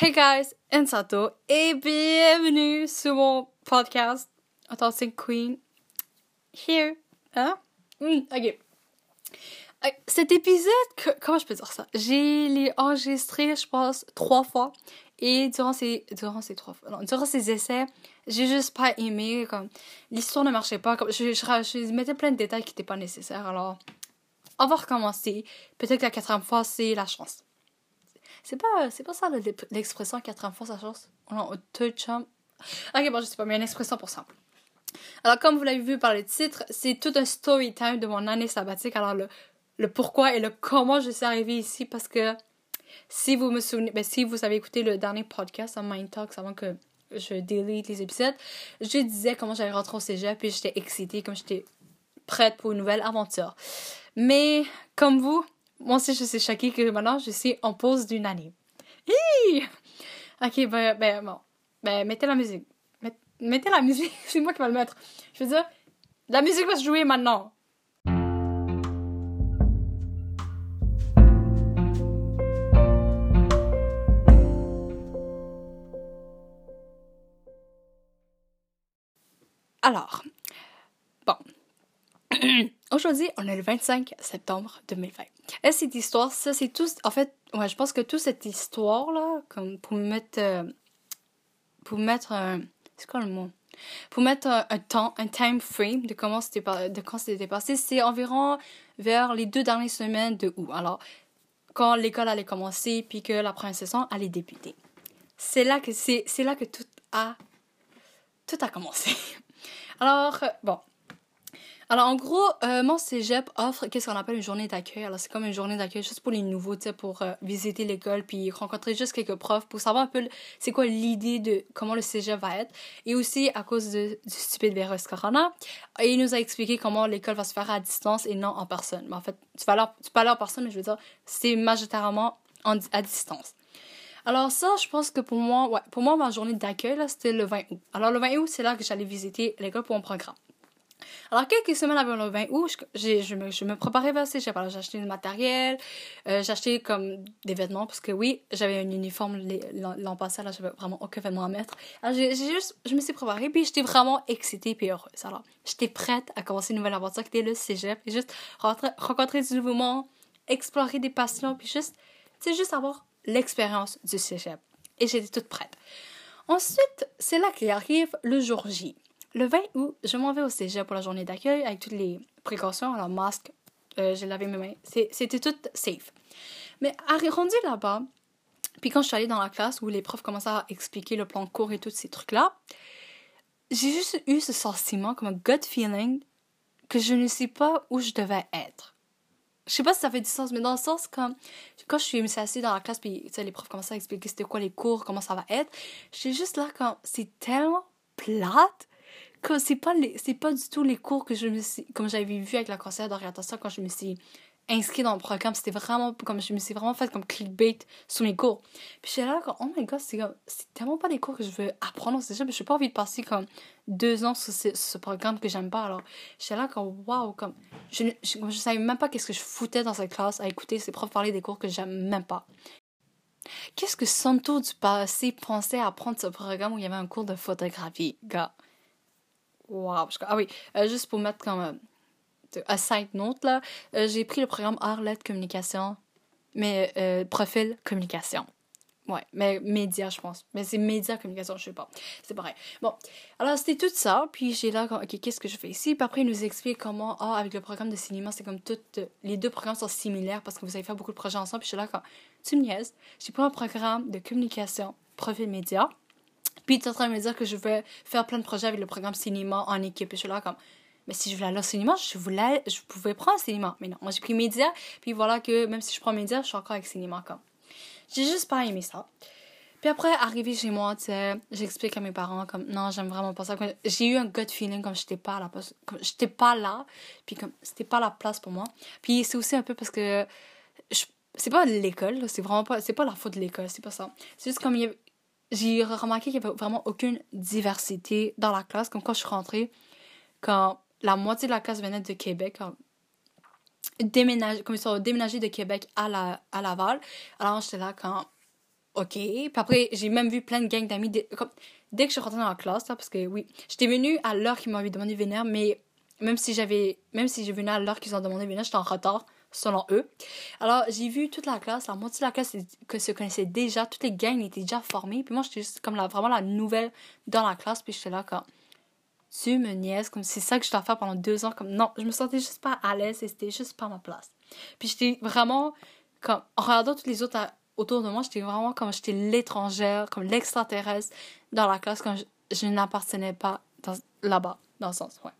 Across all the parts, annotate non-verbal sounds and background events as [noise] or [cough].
Hey guys, Ensato et bienvenue sur mon podcast Attention Queen. Here. Hein? Hmm, ok. Euh, Cet épisode, comment je peux dire ça? J'ai l'ai enregistré, je pense, trois fois. Et durant ces, durant ces trois durant ces essais, j'ai juste pas aimé, comme, l'histoire ne marchait pas, je, je mettais plein de détails qui n'étaient pas nécessaires, alors, on va recommencer. Peut-être que la quatrième fois, c'est la chance. C'est pas, c'est pas ça le- l'expression quatrième fois, sa chance? Non, third chance. Ok, bon, je sais pas, mais a une expression pour ça. Alors, comme vous l'avez vu par le titre, c'est tout un story time de mon année sabbatique. Alors, le, le pourquoi et le comment je suis arrivée ici, parce que si vous me souvenez, ben, si vous avez écouté le dernier podcast à Mind Talks avant que je delete les épisodes, je disais comment j'allais rentrer au cégep et j'étais excitée, comme j'étais prête pour une nouvelle aventure. Mais, comme vous, moi aussi, je suis choquée que maintenant, je suis en pause d'une année. Hi! Ok, ben, ben, bon. Ben, mettez la musique. Met- mettez la musique, [laughs] c'est moi qui vais le mettre. Je veux dire, la musique va se jouer maintenant. Alors, bon. [clears throat] Aujourd'hui, on est le 25 septembre 2020. Et cette histoire, ça, c'est tout. En fait, ouais, je pense que toute cette histoire-là, comme pour mettre. euh, pour mettre un. C'est quoi le mot? Pour mettre un, un temps, un time frame de comment c'était de quand c'était passé, c'est environ vers les deux dernières semaines de août. Alors, quand l'école allait commencer, puis que la première allait débuter. C'est là que c'est là que tout a tout a commencé. [laughs] Alors, euh, bon. Alors, en gros, euh, mon cégep offre qu'est-ce qu'on appelle une journée d'accueil. Alors, c'est comme une journée d'accueil juste pour les nouveaux, tu sais, pour euh, visiter l'école puis rencontrer juste quelques profs pour savoir un peu c'est quoi l'idée de comment le cégep va être. Et aussi, à cause du stupide virus corona, et il nous a expliqué comment l'école va se faire à distance et non en personne. Mais en fait, tu vas tu peux en personne, mais je veux dire, c'est majoritairement en- à distance. Alors ça, je pense que pour moi, ouais, pour moi, ma journée d'accueil, c'était le 20 août. Alors le 20 août, c'est là que j'allais visiter l'école pour mon programme. Alors quelques semaines avant le 20 août, je, me, préparais vers ces j'ai acheté du matériel, euh, j'ai acheté comme des vêtements, parce que oui, j'avais un uniforme l'an passé, là, j'avais vraiment aucun vêtement à mettre. Alors juste, je me suis préparée, puis j'étais vraiment excitée puis heureuse. Alors j'étais prête à commencer une nouvelle aventure qui était le cégep, et juste rencontrer du nouveau monde, explorer des passions, puis juste, tu juste avoir l'expérience du cégep. Et j'étais toute prête. Ensuite, c'est là qu'arrive le jour J. Le 20 août, je m'en vais au cégep pour la journée d'accueil avec toutes les précautions, alors masque, euh, j'ai lavé mes mains, c'était tout safe. Mais rendu là-bas, puis quand je suis allée dans la classe où les profs commençaient à expliquer le plan de cours et tous ces trucs-là, j'ai juste eu ce sentiment, comme un gut feeling, que je ne sais pas où je devais être je sais pas si ça fait du sens, mais dans le sens quand, quand je suis assise dans la classe, puis les profs commençaient à expliquer c'était quoi les cours, comment ça va être, j'étais juste là quand c'est tellement plate c'est pas, c'est pas du tout les cours que je me suis, comme j'avais vu avec la conseillère d'orientation quand je me suis inscrite dans le programme, c'était vraiment comme je me suis vraiment fait comme clickbait sur mes cours. Puis j'étais là comme, oh my god, c'est c'est tellement pas des cours que je veux apprendre au cégep, mais j'ai pas envie de passer comme deux ans sur ce, programme que j'aime pas. Alors, j'étais là comme, waouh, comme, je, je savais même pas qu'est-ce que je foutais dans cette classe à écouter ces profs parler des cours que j'aime même pas. Qu'est-ce que Santo du passé pensait à prendre ce programme où il y avait un cours de photographie, gars? Je- Ah oui, euh, juste pour mettre comme euh, un side note, là, euh, j'ai pris le programme Art, Lettres, Communication, mais euh, profil Communication. Ouais, mais médias, je pense. Mais c'est médias, communication, je sais pas. C'est pareil. Bon, alors c'était tout ça. Puis j'ai là, ok, qu'est-ce que je fais ici? Puis après, il nous explique comment, ah, avec le programme de cinéma, c'est comme euh, les deux programmes sont similaires parce que vous allez faire beaucoup de projets ensemble. Puis je suis là, quand tu me niaises, j'ai pris un programme de communication, profil média. Puis tu es en train de me dire que je vais faire plein de projets avec le programme cinéma en équipe. Puis je suis là, comme, mais si je voulais aller au cinéma, je voulais, je pouvais prendre cinéma. Mais non, moi j'ai pris média. Puis voilà que même si je prends média, je suis encore avec cinéma, comme. J'ai juste pas aimé ça. Puis après, arrivé chez moi, tu sais, j'explique à mes parents comme non, j'aime vraiment pas ça. J'ai eu un gut feeling comme j'étais pas à la place, comme j'étais pas là, puis comme c'était pas la place pour moi. Puis c'est aussi un peu parce que c'est pas l'école, là, c'est vraiment pas, c'est pas la faute de l'école, c'est pas ça. C'est juste comme il y avait- j'ai remarqué qu'il y avait vraiment aucune diversité dans la classe. Comme quand je suis rentrée, quand la moitié de la classe venait de Québec, déménage, comme ils sont déménagés de Québec à, la, à Laval. Alors j'étais là quand OK. Puis après, j'ai même vu plein de gangs d'amis. Dès, que je suis rentrée dans la classe, parce que oui, j'étais venue à l'heure qu'ils m'avaient demandé de venir, mais même si j'avais, même si j'ai venu à l'heure qu'ils ont demandé de venir, j'étais en retard selon eux. Alors, j'ai vu toute la classe, la moitié de la classe que se connaissait déjà, toutes les gangs étaient déjà formées. Puis moi, j'étais juste comme la, vraiment la nouvelle dans la classe. Puis j'étais là quand tu me niaises, comme c'est ça que je dois faire pendant deux ans. Comme non, je me sentais juste pas à l'aise et c'était juste pas ma place. Puis j'étais vraiment, comme, en regardant tous les autres autour de moi, j'étais vraiment comme j'étais l'étrangère, comme l'extraterrestre dans la classe, quand je, je n'appartenais pas là-bas, dans le sens, ouais.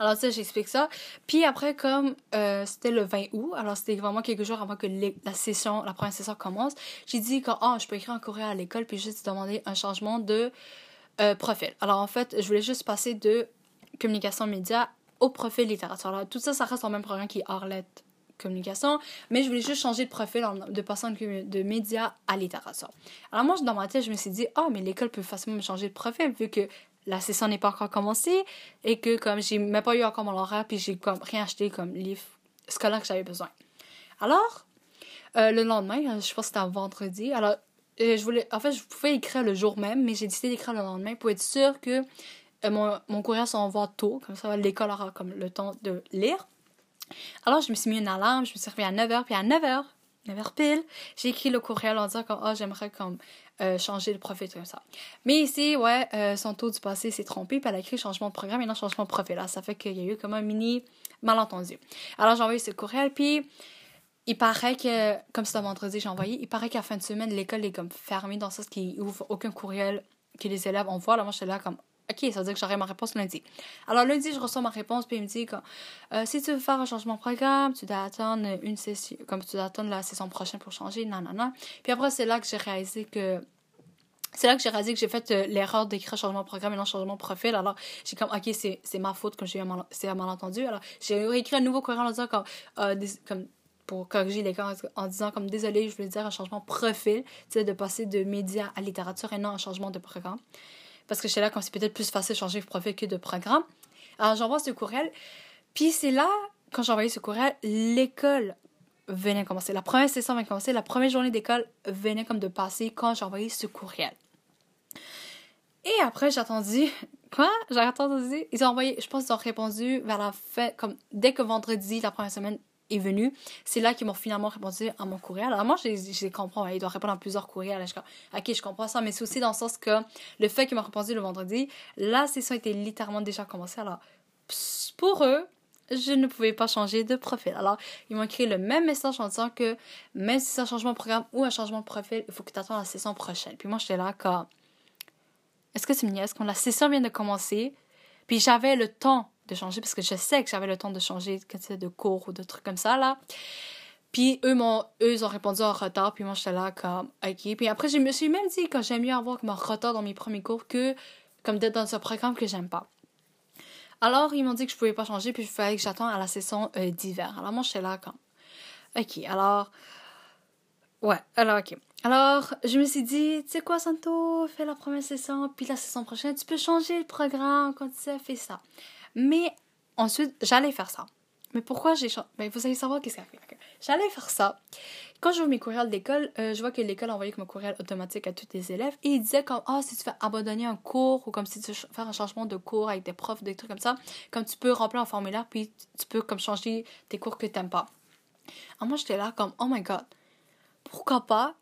Alors ça, j'explique ça. Puis après, comme euh, c'était le 20 août, alors c'était vraiment quelques jours avant que la session, la première session commence, j'ai dit que oh, je peux écrire un courrier à l'école puis juste demander un changement de euh, profil. Alors en fait, je voulais juste passer de communication média au profil littérature. Alors tout ça, ça reste le même programme qui est Arlette communication, mais je voulais juste changer de profil de passant de média à littérature. Alors moi, dans ma tête, je me suis dit, oh, mais l'école peut facilement me changer de profil vu que la session n'est pas encore commencée et que comme j'ai même pas eu encore mon horaire puis j'ai comme rien acheté comme livre scolaire que j'avais besoin. Alors, euh, le lendemain, euh, je pense que c'était un vendredi, alors euh, je voulais, en fait, je pouvais écrire le jour même, mais j'ai décidé d'écrire le lendemain pour être sûr que mon, mon courriel s'envoie tôt, comme ça l'école aura comme le temps de lire. Alors, je me suis mis une alarme, je me suis réveillée à 9h, puis à 9h, 9h pile, j'ai écrit le courriel en disant que oh, j'aimerais comme euh, changer de profil comme ça. Mais ici, ouais, euh, son taux du passé s'est trompé, puis elle a écrit changement de programme et non changement de profil. Là, ça fait qu'il y a eu comme un mini malentendu. Alors, j'ai envoyé ce courriel, puis il paraît que, comme c'était vendredi, j'ai envoyé, il paraît qu'à la fin de semaine, l'école est comme fermée dans ce qui ouvre aucun courriel que les élèves envoient. Là, moi, j'étais là comme, OK, ça veut dire que j'aurai ma réponse lundi. Alors, lundi, je reçois ma réponse, puis il me dit que euh, si tu veux faire un changement de programme, tu dois attendre une session, comme tu dois attendre la session prochaine pour changer, non, non, non. Puis après, c'est là que j'ai réalisé que c'est là que j'ai réalisé que j'ai fait euh, l'erreur d'écrire changement de programme et non changement de profil. Alors, j'ai comme, OK, c'est ma faute comme j'ai eu un, malentendu. Alors, j'ai réécrit un nouveau courriel en disant euh, comme pour corriger les cas en disant comme, désolé, je voulais dire un changement de profil, tu sais, de passer de médias à littérature et non un changement de programme parce que j'étais là quand c'est peut-être plus facile de changer de profil que de programme. Alors j'envoie ce courriel. Puis c'est là, quand j'ai envoyé ce courriel, l'école venait commencer. La première session venait commencer. La première journée d'école venait comme de passer quand j'ai envoyé ce courriel. Et après, j'ai attendu. [laughs] Quoi? J'ai attendu. Ils ont envoyé, je pense qu'ils ont répondu vers la fin, comme dès que vendredi, la première semaine, venu, c'est là qu'ils m'ont finalement répondu à mon courriel. Alors moi, je, les comprends. Hein. Ils répondre à plusieurs courriels. Je, ok, je comprends ça, mais c'est aussi dans le sens que le fait qu'ils m'ont répondu le vendredi, la session était littéralement déjà commencée. Alors, pour eux, je ne pouvais pas changer de profil. Alors, ils m'ont écrit le même message en disant que même si c'est un changement de programme ou un changement de profil, il faut que tu attendes la session prochaine. Puis moi, j'étais là comme, est-ce que c'est une nièce? Quand la session vient de commencer, puis j'avais le temps de changer parce que je sais que j'avais le temps de changer de cours ou de trucs comme ça, là. Puis eux, m'ont, eux, ils ont répondu en retard, puis moi, j'étais là comme, OK. Puis après, je me suis même dit que j'aime mieux avoir mon retard dans mes premiers cours que comme d'être dans un programme que j'aime pas. Alors, ils m'ont dit que je pouvais pas changer, puis il fallait que j'attende à la session euh, d'hiver. Alors, moi, j'étais là comme, OK. Alors, ouais, alors, OK. Alors, je me suis dit, tu sais quoi, Santo, fais la première session, puis la session prochaine, tu peux changer le programme quand tu sais, fais ça. Mais ensuite, j'allais faire ça. Mais pourquoi j'ai changé Vous allez savoir qu'est-ce qu'il y a. J'allais faire ça. Quand je vois mes courriels d'école, euh, je vois que l'école envoyait comme courriel automatique à tous les élèves et il disait comme ah si tu fais abandonner un cours ou comme si tu faire un changement de cours avec des profs des trucs comme ça, comme tu peux remplir un formulaire puis tu peux comme changer tes cours que tu n'aimes pas. Alors moi j'étais là comme oh my god. Pourquoi pas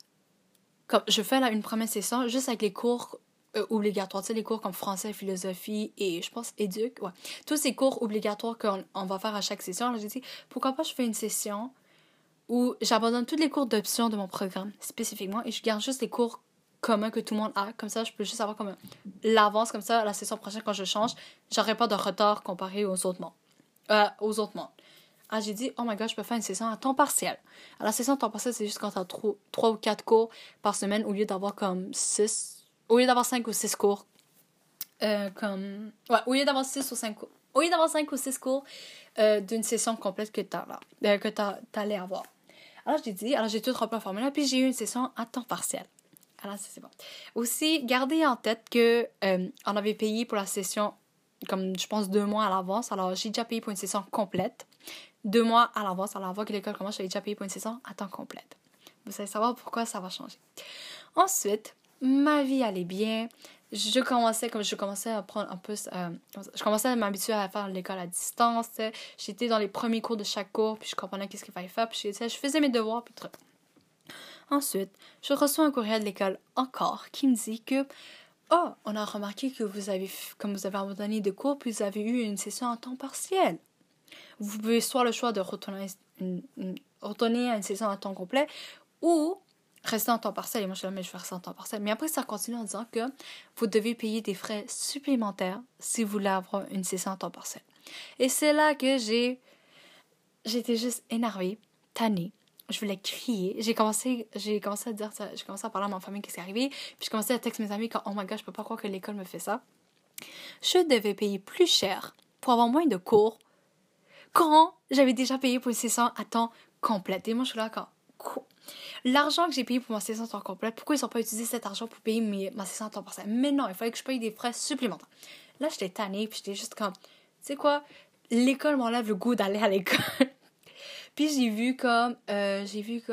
comme je fais là une première session juste avec les cours euh, obligatoires, tu sais, les cours comme français, philosophie et je pense éduc, ouais. Tous ces cours obligatoires qu'on va faire à chaque session. Alors j'ai dit, pourquoi pas je fais une session où j'abandonne tous les cours d'option de mon programme spécifiquement et je garde juste les cours communs que tout le monde a. Comme ça, je peux juste avoir comme l'avance, comme ça, la session prochaine, quand je change, j'aurai pas de retard comparé aux autres mondes. Euh, aux autres mondes. Ah, j'ai dit, oh my god, je peux faire une session à temps partiel. Alors, la session à temps partiel, c'est juste quand tu as 3 ou 4 cours par semaine au lieu d'avoir comme 6 au lieu d'avoir 5 ou 6 cours, euh, comme. Ouais, au lieu d'avoir 6 ou 5 cours. D'avoir 5 ou 6 cours euh, d'une session complète que euh, que allais avoir. Alors, j'ai dit, alors j'ai tout rempli en formulaire, puis j'ai eu une session à temps partiel. Alors, c'est bon. Aussi, gardez en tête que euh, on avait payé pour la session, comme je pense, deux mois à l'avance. Alors, j'ai déjà payé pour une session complète. Deux mois à l'avance. Alors, avant que l'école commence, j'avais déjà payé pour une session à temps complète. Vous allez savoir pourquoi ça va changer. Ensuite, ma vie allait bien. Je commençais, comme je commençais à prendre un peu, euh, je commençais à m'habituer à faire l'école à distance. J'étais dans les premiers cours de chaque cours, puis je comprenais qu'est-ce qu'il fallait faire, puis je, faisais mes devoirs, puis. Ensuite, je reçois un courriel de l'école encore qui me dit que Oh, on a remarqué que vous avez, comme vous avez abandonné de cours, puis vous avez eu une session en temps partiel. Vous pouvez soit le choix de retourner, retourner à une session en temps complet ou rester en temps partiel. Et moi, je suis mais je vais rester en temps partiel. Mais après, ça continue en disant que vous devez payer des frais supplémentaires si vous voulez avoir une session en temps partiel. Et c'est là que j'ai. J'étais juste énervée, tannée je voulais crier. J'ai commencé, j'ai commencé à dire ça, j'ai commencé à parler à ma famille qu'est-ce qui est arrivé, puis je commençais à texter mes amis quand oh my god, je peux pas croire que l'école me fait ça. Je devais payer plus cher pour avoir moins de cours quand j'avais déjà payé pour une session à temps complet. Et moi, je suis là quand l'argent que j'ai payé pour ma session à temps complet, pourquoi ils n'ont pas utilisé cet argent pour payer ma session à temps partiel? Mais non, il fallait que je paye des frais supplémentaires. Là, j'étais tannée, puis j'étais juste comme, tu sais quoi, l'école m'enlève le goût d'aller à l'école. [laughs] Puis j'ai vu comme, euh, j'ai vu que,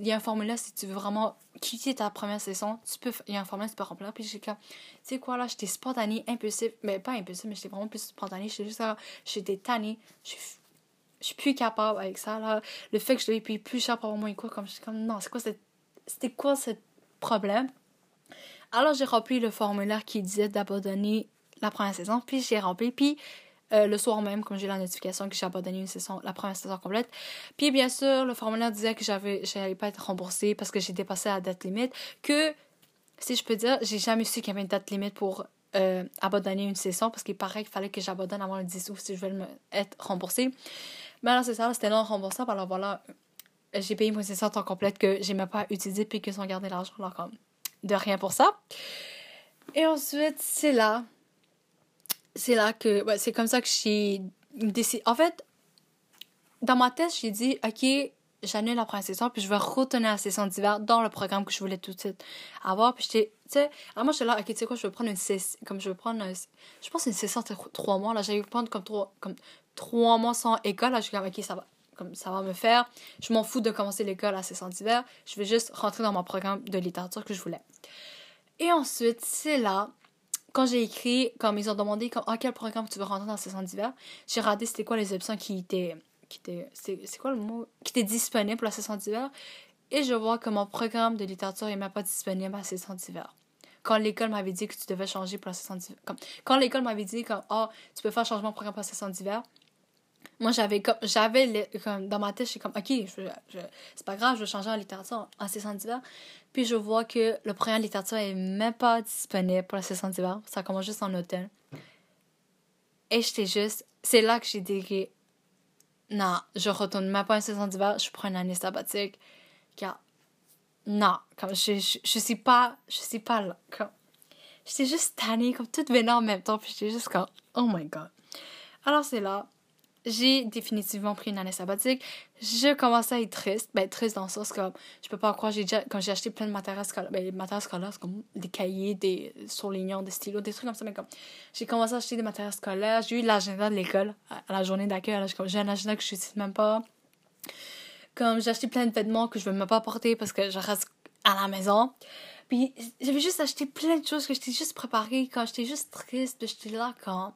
il y a un formulaire si tu veux vraiment quitter ta première saison, tu peux, il y a un formulaire tu peux remplir. Puis j'ai comme, tu sais quoi là, j'étais spontanée, impulsif, mais pas impulsif, mais j'étais vraiment plus spontanée. J'étais juste j'étais tannée, je suis plus capable avec ça là. Le fait que je devais payer plus cher pour avoir moins cours, comme, comme, non, c'est quoi cette, c'était quoi ce problème? Alors j'ai rempli le formulaire qui disait d'abandonner la première saison, puis j'ai rempli, puis euh, le soir même, comme j'ai la notification que j'ai abandonné une saison, la première saison complète. Puis bien sûr, le formulaire disait que j'avais, j'allais pas être remboursée parce que j'ai dépassé la date limite. Que, si je peux dire, j'ai jamais su qu'il y avait une date limite pour euh, abandonner une saison parce qu'il paraît qu'il fallait que j'abandonne avant le 10 août si je veux me, être remboursée. Mais alors c'est ça, c'était non remboursable. Alors voilà, j'ai payé mon saison en temps complète que j'ai même pas utilisé puis qu'ils ont gardé l'argent. Alors comme, de rien pour ça. Et ensuite, c'est là c'est là que. c'est comme ça que j'ai décidé. En fait, dans ma tête, j'ai dit, OK, j'annule la première saison, puis je vais retourner la session d'hiver dans le programme que je voulais tout de suite avoir. Puis j'étais, tu sais, alors moi, j'étais là, OK, tu sais quoi, je vais prendre une session, comme je vais prendre, je pense une session de trois mois, là, j'allais prendre comme trois, comme trois mois sans école, là, je suis comme, OK, ça va, comme ça va me faire. Je m'en fous de commencer l'école à session d'hiver, je vais juste rentrer dans mon programme de littérature que je voulais. Et ensuite, c'est là quand j'ai écrit, comme ils ont demandé comme, ah, quel programme tu veux rentrer dans la saison d'hiver, j'ai regardé c'était quoi les options qui étaient. Qui c'est quoi le mot Qui étaient disponibles la saison d'hiver. Et je vois que mon programme de littérature n'est même pas disponible à la saison d'hiver. Quand l'école m'avait dit que tu devais changer pour la saison d'hiver. Quand l'école m'avait dit comme, ah, tu peux faire changement de programme pour la saison d'hiver, moi j'avais comme j'avais comme dans ma tête suis comme ok c'est pas grave je vais changer en littérature en saison d'hiver puis je vois que le programme littérature est même pas disponible pour la saison d'hiver ça commence juste en automne. Et j'étais juste c'est là que j'ai dit que non je retourne même pas en saison d'hiver je prends une année sabbatique. Car non comme je, je, suis pas je suis pas là comme. J'étais juste tannée comme toute venait en même temps puis j'étais juste comme oh my god. Alors c'est là j'ai définitivement pris une année sabbatique. Je commençais à être triste. Ben, triste dans le sens que je peux pas croire, j'ai déjà, quand j'ai acheté plein de matériel scolaire, ben, les matériels scolaires, c'est comme des cahiers, des surlignants, des stylos, des trucs comme ça, mais comme, j'ai commencé à acheter des matériels scolaires, j'ai eu l'agenda de l'école à la journée d'accueil, j'ai un agenda que je n'utilise même pas. Comme, j'ai acheté plein de vêtements que je veux même pas porter parce que je reste à la maison. Puis, j'avais juste acheté plein de choses que j'étais juste préparée quand j'étais juste triste, j'étais là quand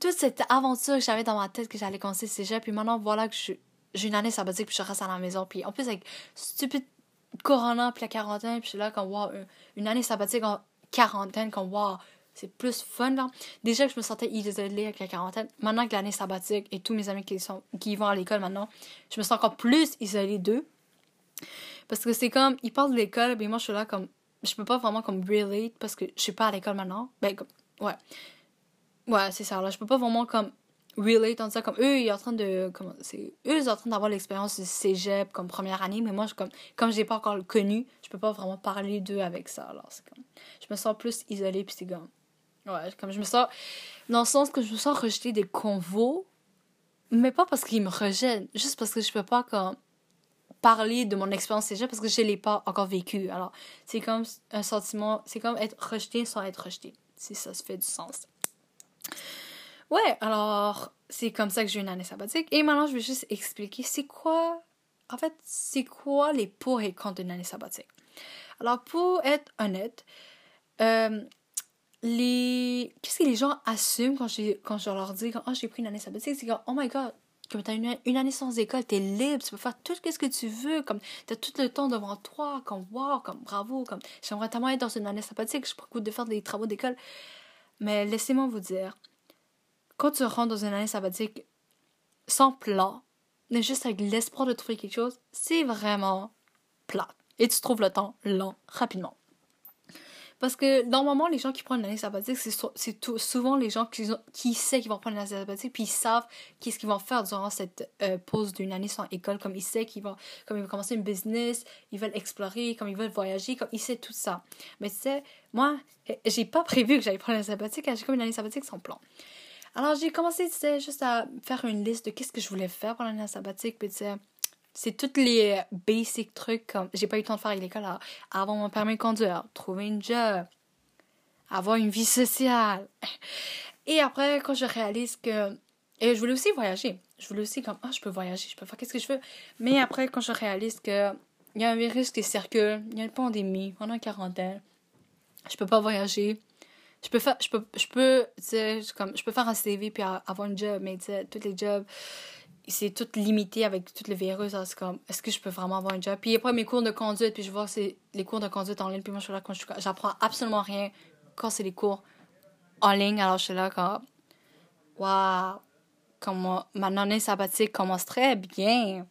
toute cette aventure que j'avais dans ma tête que j'allais commencer cégep, puis maintenant, voilà que j'ai une année sabbatique, puis je reste à la maison. Puis en plus, avec stupide corona, puis la quarantaine, puis je suis là, comme, wow, une année sabbatique en quarantaine, comme, wow, c'est plus fun, là. Déjà que je me sentais isolée avec la quarantaine, maintenant que l'année sabbatique et tous mes amis qui, sont, qui vont à l'école maintenant, je me sens encore plus isolée d'eux. Parce que c'est comme, ils parlent de l'école, mais moi, je suis là, comme, je peux pas vraiment, comme, relate, parce que je suis pas à l'école maintenant. Ben, comme, ouais. Ouais, c'est ça. Là, je peux pas vraiment comme relate en ça. Comme eux ils sont en train de c'est eux ils en train d'avoir l'expérience du cégep comme première année mais moi je comme comme j'ai pas encore connu je peux pas vraiment parler d'eux avec ça alors comme je me sens plus isolée puis c'est comme ouais comme je me sens dans le sens que je me sens rejetée des convos mais pas parce qu'ils me rejettent juste parce que je peux pas comme parler de mon expérience cégep parce que je l'ai pas encore vécu. Alors c'est comme un sentiment c'est comme être rejeté sans être rejeté. Si ça se fait du sens Ouais, alors c'est comme ça que j'ai une année sabbatique. Et maintenant, je vais juste expliquer c'est quoi en fait, c'est quoi les pour et contre d'une année sabbatique? Alors, pour être honnête, euh, qu'est-ce que les gens assument quand, quand je leur dis oh, j'ai pris une année sabbatique? C'est que, oh my god, comme tu as une, année sans école, tu es libre, tu peux faire tout ce que tu veux, comme tu as tout le temps devant toi, comme wow, comme bravo, comme j'aimerais tellement être dans une année sabbatique, je pourrais de faire des travaux d'école. Mais laissez-moi vous dire, quand tu rentres dans une année sabbatique sans plan, mais juste avec l'espoir de trouver quelque chose, c'est vraiment plat. Et tu trouves le temps lent, rapidement. Parce que normalement, les gens qui prennent une année sabbatique, c'est souvent les gens qui, savent qu'ils vont prendre une année sabbatique, puis ils savent qu'est-ce qu'ils vont faire durant cette euh, pause d'une année sans école, comme ils savent qu'ils vont, comme ils vont commencer une business, ils veulent explorer, comme ils veulent voyager, comme ils savent tout ça. Mais tu sais, moi, j'ai pas prévu que j'allais prendre une année sabbatique, j'ai comme une année sabbatique sans plan. Alors j'ai commencé, tu sais, juste à faire une liste de qu'est-ce que je voulais faire pendant l'année sabbatique, puis tu sais, c'est tous les basic trucs comme j'ai pas eu le temps de faire à l'école avoir mon permis de conduire, trouver une job, avoir une vie sociale. [laughs] Et après, quand je réalise que. Et je voulais aussi voyager. Je voulais aussi comme, ah, je peux voyager, je peux faire qu'est-ce que je veux. Mais après, quand je réalise que il y a un virus qui circule, il y a une pandémie, on est quarantaine, je peux pas voyager. Je peux faire, je peux, je peux, comme, je peux faire un CV puis avoir un job, mais tu sais, tous les jobs, c'est tout limité avec tout le virus. C'est comme, est-ce que je peux vraiment avoir un job? Puis après, mes cours de conduite, puis je vois c'est les cours de conduite en ligne. Puis moi, je suis là, quand j'apprends absolument rien quand c'est les cours en ligne. Alors, je suis là, comme, waouh, ma année sabbatique commence très bien.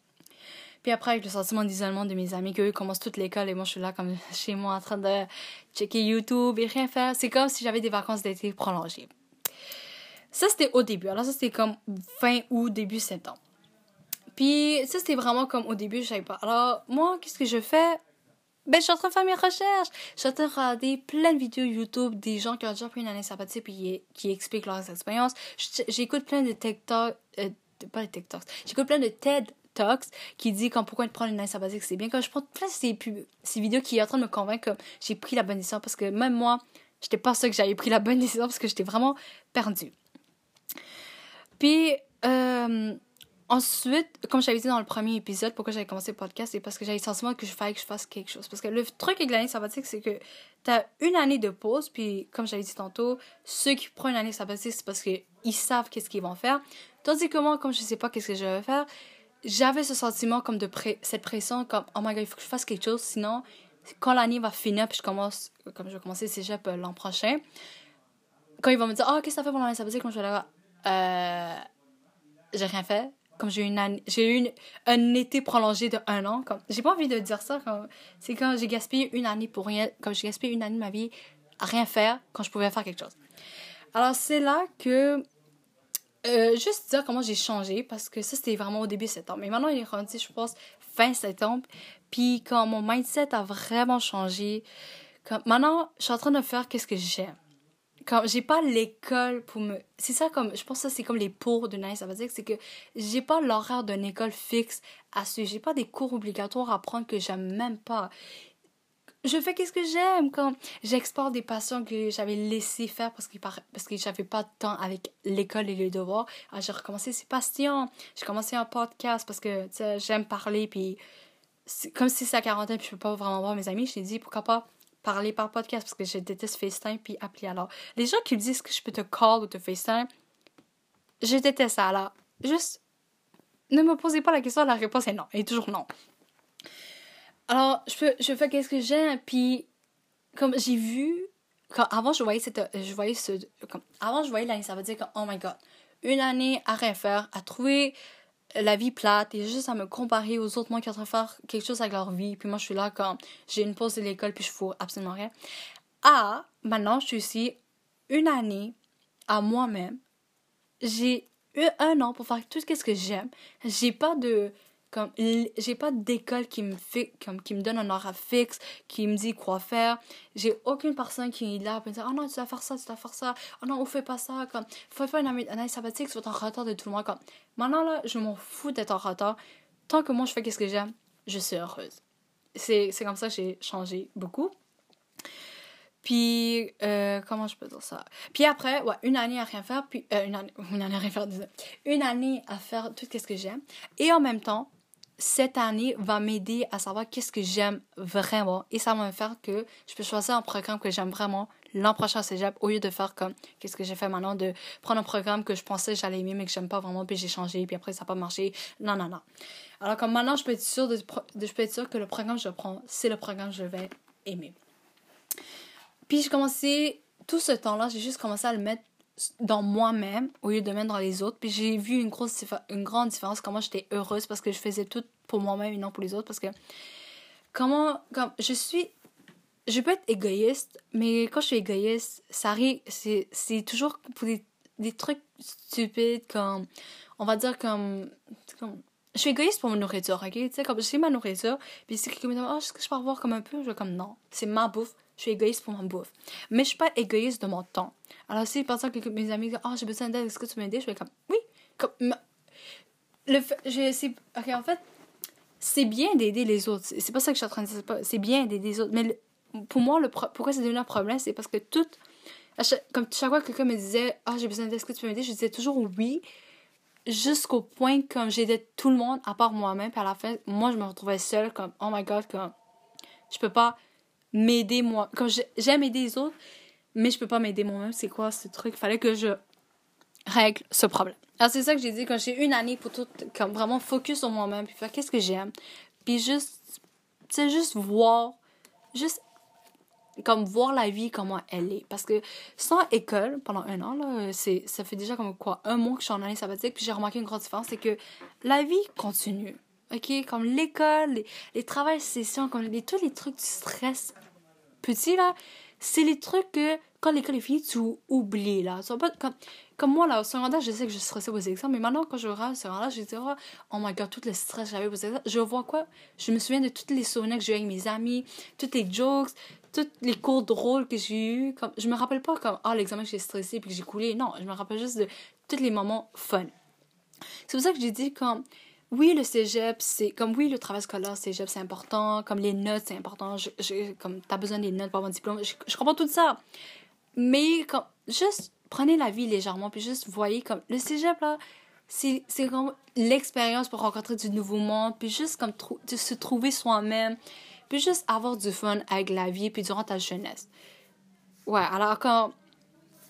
Puis après, avec le sentiment d'isolement de mes amis, qu'eux commencent toute l'école et moi, je suis là, comme [laughs] chez moi, en train de checker YouTube et rien faire. C'est comme si j'avais des vacances d'été prolongées. Ça, c'était au début. Alors, ça, c'était comme fin août, début septembre. Puis, ça, c'était vraiment comme au début, je savais pas. Alors, moi, qu'est-ce que je fais? Ben, je suis en train de faire mes recherches. Je suis en train de regarder plein de vidéos YouTube des gens qui ont déjà pris une année sabbatique puis qui expliquent leurs expériences. J'écoute plein de TikTok, euh, pas de TikToks. J'écoute plein de TED Talks qui dit quand pourquoi prendre une année sabbatique c'est bien. Quand je prends plein de ces, ces vidéos qui sont en train de me convaincre que j'ai pris la bonne décision parce que même moi, j'étais pas sûre que j'avais pris la bonne décision parce que j'étais vraiment perdue. Puis, euh, ensuite, comme j'avais dit dans le premier épisode, pourquoi j'avais commencé le podcast, c'est parce que j'avais le sentiment que je fallait que je fasse quelque chose. Parce que le truc avec l'année sabbatique, c'est que t'as une année de pause, puis comme j'avais dit tantôt, ceux qui prennent une année sabbatique, c'est parce qu'ils savent qu'est-ce qu'ils vont faire. Tandis que moi, comme je sais pas qu'est-ce que je vais faire, j'avais ce sentiment comme de cette pression, comme, oh my god, il faut que je fasse quelque chose, sinon, quand l'année va finir, puis je commence, comme je vais commencer cégep euh, l'an prochain, quand ils vont me dire, oh, qu'est-ce que t'as fait pendant l'année sabbatique, moi je vais là, euh, j'ai rien fait. Comme j'ai une j'ai eu un été prolongé de un an. Comme, j'ai pas envie de dire ça. Comme, c'est quand j'ai gaspillé une année pour rien. Comme j'ai gaspillé une année de ma vie à rien faire quand je pouvais faire quelque chose. Alors, c'est là que. Euh, juste dire comment j'ai changé parce que ça c'était vraiment au début septembre. Mais maintenant il est rendu, je pense, fin septembre. Puis quand mon mindset a vraiment changé, comme, maintenant je suis en train de faire qu'est-ce que j'aime comme j'ai pas l'école pour me c'est ça comme je pense que ça c'est comme les pour de année sabbatique c'est que j'ai pas l'horaire d'une école fixe à suivre j'ai pas des cours obligatoires à prendre que j'aime même pas. Je fais qu'est-ce que j'aime quand j'exporte des passions que j'avais laissé faire parce que parce que j'avais pas de temps avec l'école et les devoirs alors j'ai recommencé ces passions j'ai commencé un podcast parce que j'aime parler puis comme si c'est à quarantaine puis je peux pas vraiment voir mes amis je dit pourquoi pas parler par podcast parce que je déteste FaceTime puis appeler alors. Les gens qui me disent que je peux te call ou te FaceTime, je déteste ça. Alors, juste, ne me posez pas la question, la réponse est non. Est toujours non. Alors, je, peux, fais qu'est-ce que j'aime, puis comme j'ai vu, quand, avant je voyais cette, je voyais ce, comme, avant je voyais l'année, ça veut dire que, oh my god, une année à rien faire, à trouver la vie plate et juste à me comparer aux autres, moi qui ont faire quelque chose avec leur vie. Puis moi, je suis là quand j'ai une pause de l'école puis je fous absolument rien. Ah, maintenant, je suis ici une année à moi-même. J'ai eu un an pour faire tout ce que j'aime. J'ai pas de comme j'ai pas d'école qui me fait comme qui me donne un horaire fixe qui me dit quoi faire. J'ai aucune personne qui est là pour me dire oh non tu dois faire ça tu dois faire ça. Oh non on fait pas ça comme faut faire une année sabbatique tu vas être en retard de tout le monde comme. Maintenant là je m'en fous d'être en retard. Tant que moi je fais qu'est-ce que j'aime je suis heureuse. C'est c'est comme ça que j'ai changé beaucoup. Puis, euh, comment je peux dire ça? Puis après, ouais, une année à rien faire, puis, euh, une, année, [laughs] une année rien faire, une année à faire tout ce que j'aime. Et en même temps, cette année va m'aider à savoir qu'est-ce que j'aime vraiment. Et ça va me faire que je peux choisir un programme que j'aime vraiment l'an prochain au cégep au lieu de faire comme qu'est-ce que j'ai fait maintenant de prendre un programme que je pensais j'allais aimer mais que j'aime pas vraiment puis j'ai changé puis après ça n'a pas marché. Non non non. Alors comme maintenant je peux être de, je peux être sûre que le programme que je prends c'est le programme que je vais aimer. Puis j'ai commencé tout ce temps-là j'ai juste commencé à le mettre dans moi-même au lieu de mettre dans les autres. Puis j'ai vu une, grosse une grande différence, comment j'étais heureuse parce que je faisais tout pour moi-même et non pour les autres. Parce que comment, comme, je suis, je peux être égoïste, mais quand je suis égoïste, ça arrive, c'est, c'est toujours pour des, des, trucs stupides comme, on va dire comme, comme je suis égoïste pour ma nourriture, ok? Tu sais, comme j'ai ma nourriture, puis si quelqu'un me dit, oh, est-ce que je peux avoir comme un peu? Je vais comme, non, c'est ma bouffe, je suis égoïste pour ma bouffe. Mais je suis pas égoïste de mon temps. Alors, si par exemple, mes amis disent, oh, j'ai besoin d'aide, est-ce que tu m'aides? Je vais comme, oui. Comme, le ok, en fait, c'est bien d'aider les autres. C'est pas ça que je suis en train de dire. C'est bien d'aider les autres. Mais pour moi, le pourquoi c'est devenu un problème, c'est parce que tout. comme chaque fois que quelqu'un me disait, ah, j'ai besoin d'aide, est-ce que tu peux m'aider? Je disais toujours oui jusqu'au point comme j'aidais tout le monde à part moi-même. Puis à la fin, moi, je me retrouvais seule comme, oh my god, comme, je peux pas m'aider moi. Comme j'aime aider les autres, mais je peux pas m'aider moi-même. C'est quoi ce truc? Fallait que je règle ce problème. Alors c'est ça que j'ai dit quand j'ai une année pour tout, comme vraiment focus sur moi-même, puis faire qu'est-ce que j'aime. Puis juste, c'est juste voir, juste comme voir la vie comment elle est. Parce que sans école, pendant un an, là, ça fait déjà comme quoi, un mois que je suis en année sabbatique, puis j'ai remarqué une grande différence, c'est que la vie continue. OK? Comme l'école, les, les sessions, comme les, tous les trucs du stress petit, là, c'est les trucs que quand l'école est finie, tu oublies, là. Pas, comme, comme moi, là, au secondaire, je sais que je stressais aux examens, mais maintenant, quand je regarde au secondaire, je dis, oh, oh my god, tout le stress que j'avais aux examens. Je vois quoi? Je me souviens de tous les souvenirs que j'ai eu avec mes amis, toutes les jokes, tous les cours drôles que j'ai eu. Comme, je me rappelle pas comme, ah, l'examen que j'ai stressé puis que j'ai coulé. Non, je me rappelle juste de tous les moments fun. C'est pour ça que j'ai dit, comme, oui, le cégep, c'est comme oui, le travail scolaire, cégep, c'est important. Comme les notes, c'est important. Comme t'as besoin des notes pour avoir un diplôme. Je, comprends tout ça. Mais comme, juste prenez la vie légèrement, puis juste voyez comme le cégep là, c'est comme l'expérience pour rencontrer du nouveau monde, puis juste comme se trouver soi-même, puis juste avoir du fun avec la vie, puis durant ta jeunesse. Ouais, alors quand.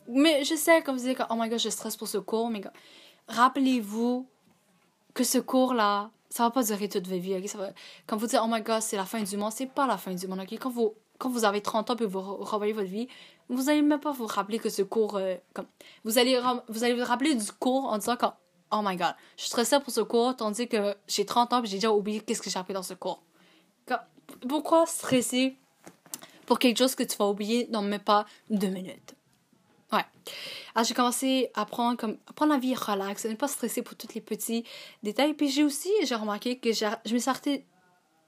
Mais je sais, comme vous dites, oh my god, je stresse pour ce cours, mais rappelez-vous que ce cours-là, ça va pas durer toute votre vie. Ça va... Quand vous dites, oh my god, c'est la fin du monde, c'est pas la fin du monde. ok? Quand, vous, quand vous avez 30 ans et vous revoyez votre vie, vous allez même pas vous rappeler que ce cours. Euh, comme... vous, allez vous allez vous rappeler du cours en disant que, oh my god, je suis stressée pour ce cours, tandis que j'ai 30 ans et j'ai déjà oublié qu'est-ce que j'ai appris dans ce cours. pourquoi stresser pour quelque chose que tu vas oublier dans même pas deux minutes? Ouais. Alors, j'ai commencé à prendre, comme, prendre la vie relax, à ne pas stresser pour tous les petits détails. Puis j'ai aussi, j'ai remarqué que je me arrêtée.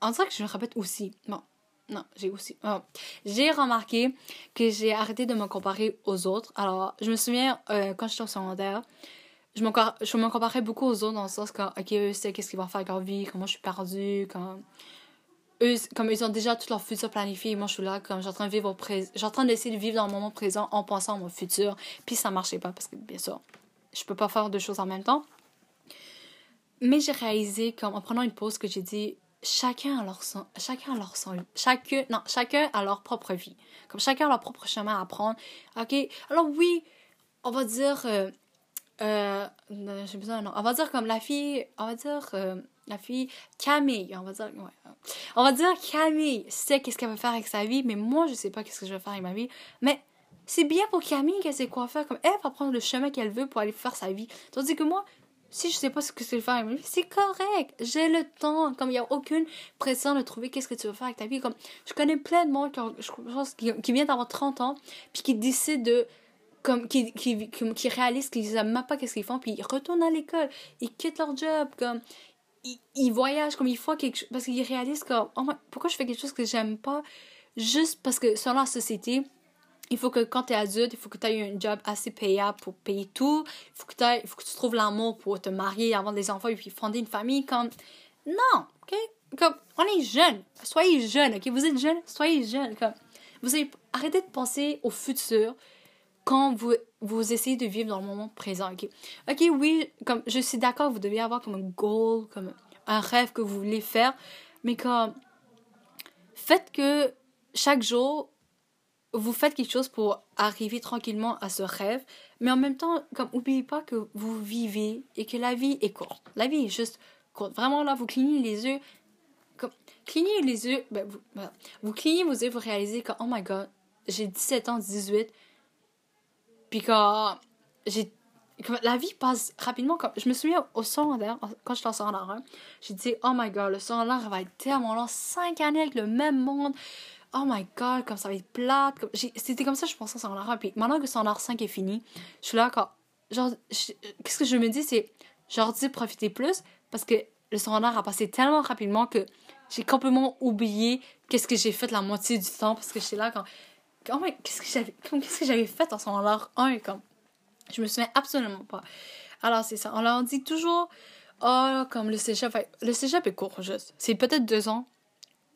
En dirait que je me répète aussi. Bon. Non, j'ai aussi. Oh. J'ai remarqué que j'ai arrêté de me comparer aux autres. Alors, je me souviens, euh, quand j'étais au secondaire, je me, je me comparais beaucoup aux autres dans le sens que, ok, eux, c'est qu'est-ce qu'ils vont faire avec leur vie, comment je suis perdue, quand eux, comme ils ont déjà tout leur futur planifié, moi je suis là, comme j'ai en train de vivre j'ai en train d'essayer de vivre dans le moment présent en pensant à mon futur, puis ça marchait pas parce que bien sûr, je peux pas faire deux choses en même temps. Mais j'ai réalisé, comme en prenant une pause, que j'ai dit chacun a leur chacun a leur son, chacun, non, chacun a leur propre vie, comme chacun a leur propre chemin à prendre. Ok, alors oui, on va dire, euh, euh, j'ai besoin, non, on va dire comme la fille, on va dire. Euh, la fille Camille, on va dire, on va dire Camille sait qu'est-ce qu'elle veut faire avec sa vie, mais moi je sais pas qu'est-ce que je vais faire avec ma vie. Mais c'est bien pour Camille qu'elle sait quoi faire, comme elle va prendre le chemin qu'elle veut pour aller faire sa vie. Tandis que moi, si je sais pas ce que c'est faire avec ma vie, c'est correct. J'ai le temps. Comme il y a aucune pression de trouver qu'est-ce que tu veux faire avec ta vie. Comme je connais plein de monde qui, qui vient d'avoir 30 ans, puis qui décide de comme qui qui qui, réalisent qu'ils savent même pas qu'est-ce qu'ils font puis ils retournent à l'école ils quittent leur job comme il, voyage comme il faut quelque chose parce qu'il réalise que oh pourquoi je fais quelque chose que j'aime pas juste parce que selon la société il faut que quand tu es adulte il faut que tu aies un job assez payable pour payer tout. Il faut que, il faut que tu trouves l'amour pour te marier avoir des enfants et puis fonder une famille comme non ok? Comme on est jeune. Soyez jeune ok? Vous êtes jeune soyez jeune comme. Vous avez arrêtez de penser au futur quand vous, vous essayez de vivre dans le moment présent, ok? Ok, oui, comme, je suis d'accord, vous devez avoir comme un goal, comme un rêve que vous voulez faire, mais comme faites que chaque jour vous faites quelque chose pour arriver tranquillement à ce rêve, mais en même temps, comme oubliez pas que vous vivez et que la vie est courte. La vie est juste courte. Vraiment là, vous clignez les yeux, comme clignez les yeux, ben, vous, vous clignez vos yeux, vous réalisez que oh my god, j'ai 17 ans, 18, puis quand j'ai la vie passe rapidement. Comme, je me souviens au secondaire, quand je suis en secondaire j'ai dit, oh my god, le secondaire va être tellement long, 5 années avec le même monde oh my god, comme ça va être plate. C'était comme ça, je pensais en secondaire Puis maintenant que secondaire 5 est fini, je suis là, quand. Genre, qu'est-ce que je me dis, c'est. Genre, dis profiter plus parce que le secondaire a passé tellement rapidement que j'ai complètement oublié qu'est-ce que j'ai fait la moitié du temps parce que j'étais là quand. Oh qu'est-ce que j'avais qu'est-ce que j'avais fait en secondaire 1 comme. Je me souviens absolument pas. Alors, c'est ça. On leur dit toujours. Oh, comme le cégep. Le cégep est court, juste. C'est peut-être deux ans,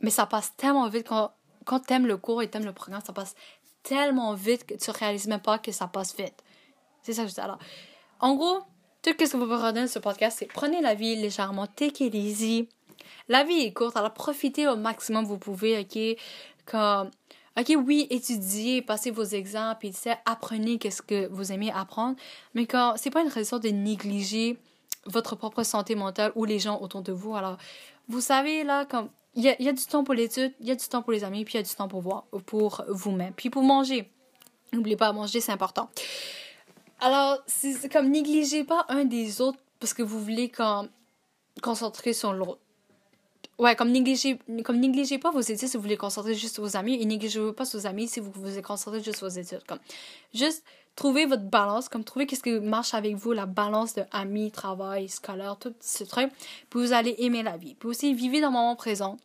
mais ça passe tellement vite quand quand t'aimes le cours et t'aimes le programme, ça passe tellement vite que tu réalises même pas que ça passe vite. C'est ça que je dis. Alors, en gros, tout ce que vous pouvez retenir de ce podcast, c'est prenez la vie légèrement, take it easy. La vie est courte, alors profitez au maximum vous pouvez, ok? Comme, ok, oui, étudiez, passez vos examens, puis apprenez qu'est-ce que vous aimez apprendre, mais quand c'est pas une raison de négliger votre propre santé mentale ou les gens autour de vous. Alors, vous savez, là, comme il y a, du temps pour l'étude, il y a du temps pour les amis, puis il y a du temps pour voir, pour vous-même. Puis pour manger. N'oubliez pas, manger, c'est important. Alors, c'est comme négligez pas un des autres parce que vous voulez comme concentrer sur l'autre. Ouais, comme négligez, comme négligez pas vos études si vous voulez concentrer juste vos amis et négligez pas vos amis si vous voulez concentrer juste vos études. Comme, juste trouver votre balance, comme trouver qu'est-ce qui marche avec vous, la balance de amis, travail, scolaire, tout ce truc. Puis vous allez aimer la vie. Puis aussi, vivez dans le moment présent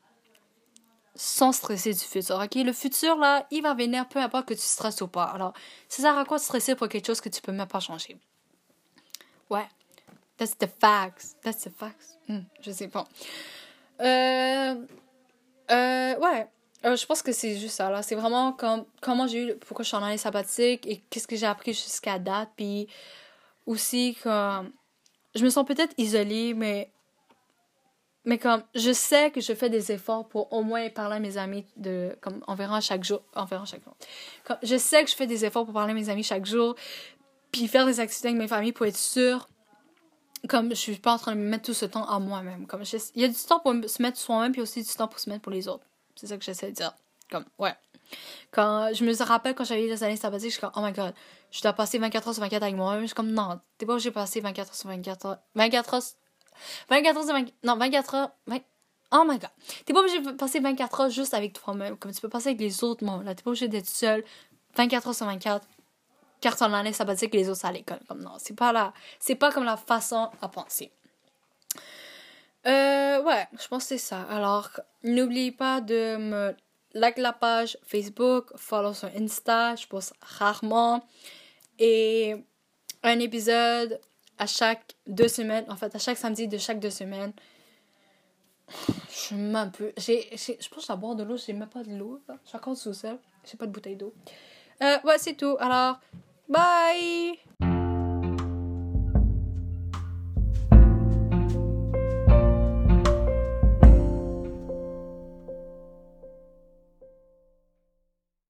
sans stresser du futur. OK? Le futur, là, il va venir peu importe que tu stresses ou pas. Alors, ça sert à quoi de stresser pour quelque chose que tu peux même pas changer? Ouais. That's the facts. That's the facts. Hmm, je sais pas. Euh, euh, ouais. Euh, je pense que c'est juste ça. Là. C'est vraiment comme, comment j'ai eu, pourquoi je suis en année sabbatique et qu'est-ce que j'ai appris jusqu'à date. Puis aussi, comme, je me sens peut-être isolée, mais, mais comme, je sais que je fais des efforts pour au moins parler à mes amis de, comme, environ chaque jour. Environ chaque jour. Comme, je sais que je fais des efforts pour parler à mes amis chaque jour. Puis faire des activités avec mes familles pour être sûre comme je suis pas en train de me mettre tout ce temps à moi-même. Comme il y a du temps pour se mettre soi-même, puis aussi du temps pour se mettre pour les autres. C'est ça que j'essaie de dire. Comme, ouais. Quand je me rappelle quand j'avais les années sabbatiques, je suis comme, oh my god, je dois passer 24 heures sur 24 avec moi-même. Je suis comme, non, t'es pas obligé de passer 24 heures sur 24 heures. 24 heures. 24 heures sur 24. Non, 24 heures. oh my god. T'es pas obligé de passer 24 heures juste avec toi-même. Comme tu peux passer avec les autres membres. Là, t'es pas obligé d'être seul 24 heures sur 24 car ton année sabbatique les autres à l'école. Comme non, c'est pas là. C'est pas comme la façon à penser. Euh, ouais, je pense que c'est ça. Alors, n'oubliez pas de me like la page Facebook, follow sur Insta, je poste rarement. Et un épisode à chaque deux semaines, en fait, à chaque samedi de chaque deux semaines. Je suis un peu. J'ai, je pense je boire de l'eau, j'ai même pas de l'eau. Je suis encore sous sol, j'ai pas de bouteille d'eau. Euh, ouais, c'est tout. Alors, Bye!